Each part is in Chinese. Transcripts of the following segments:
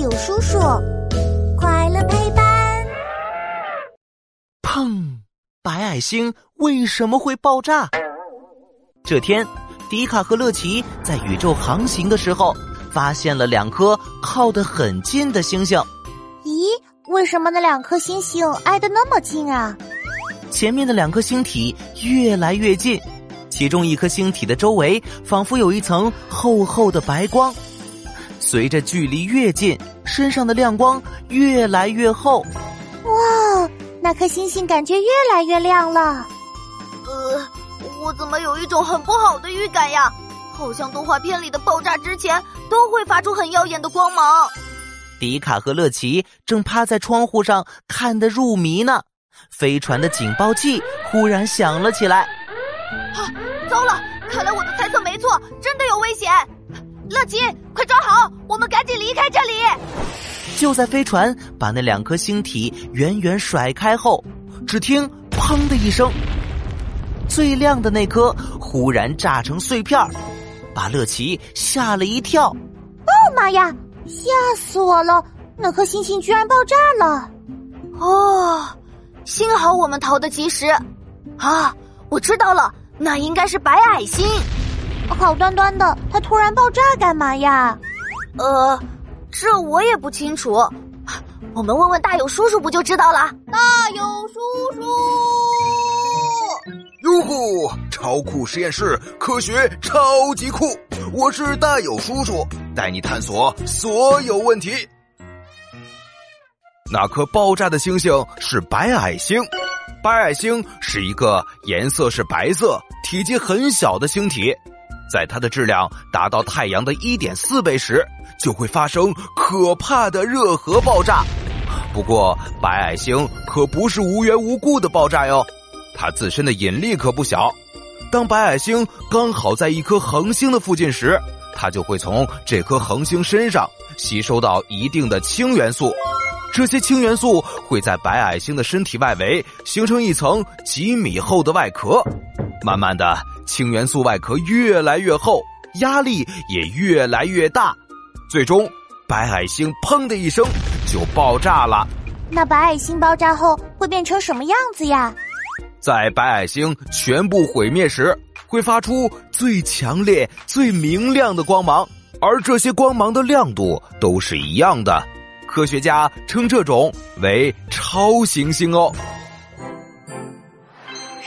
友叔叔，快乐陪伴。砰！白矮星为什么会爆炸？这天，迪卡和乐奇在宇宙航行的时候，发现了两颗靠得很近的星星。咦，为什么那两颗星星挨得那么近啊？前面的两颗星体越来越近，其中一颗星体的周围仿佛有一层厚厚的白光。随着距离越近，身上的亮光越来越厚。哇，那颗星星感觉越来越亮了。呃，我怎么有一种很不好的预感呀？好像动画片里的爆炸之前都会发出很耀眼的光芒。迪卡和乐奇正趴在窗户上看得入迷呢。飞船的警报器忽然响了起来。啊，糟了！看来我的猜测没错，离开这里。就在飞船把那两颗星体远远甩开后，只听“砰”的一声，最亮的那颗忽然炸成碎片把乐奇吓了一跳。哦妈呀！吓死我了！那颗星星居然爆炸了！哦。幸好我们逃得及时，啊！我知道了，那应该是白矮星。好端端的，它突然爆炸干嘛呀？呃，这我也不清楚。我们问问大友叔叔不就知道了？大友叔叔，哟呼！超酷实验室，科学超级酷！我是大友叔叔，带你探索所有问题。那颗爆炸的星星是白矮星，白矮星是一个颜色是白色、体积很小的星体，在它的质量达到太阳的一点四倍时，就会发生可怕的热核爆炸。不过，白矮星可不是无缘无故的爆炸哟，它自身的引力可不小。当白矮星刚好在一颗恒星的附近时，它就会从这颗恒星身上吸收到一定的氢元素。这些氢元素会在白矮星的身体外围形成一层几米厚的外壳，慢慢的，氢元素外壳越来越厚，压力也越来越大，最终，白矮星砰的一声就爆炸了。那白矮星爆炸后会变成什么样子呀？在白矮星全部毁灭时，会发出最强烈、最明亮的光芒，而这些光芒的亮度都是一样的。科学家称这种为超行星哦。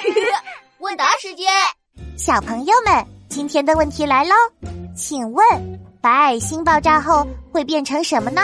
问答时间，小朋友们，今天的问题来喽，请问白矮星爆炸后会变成什么呢？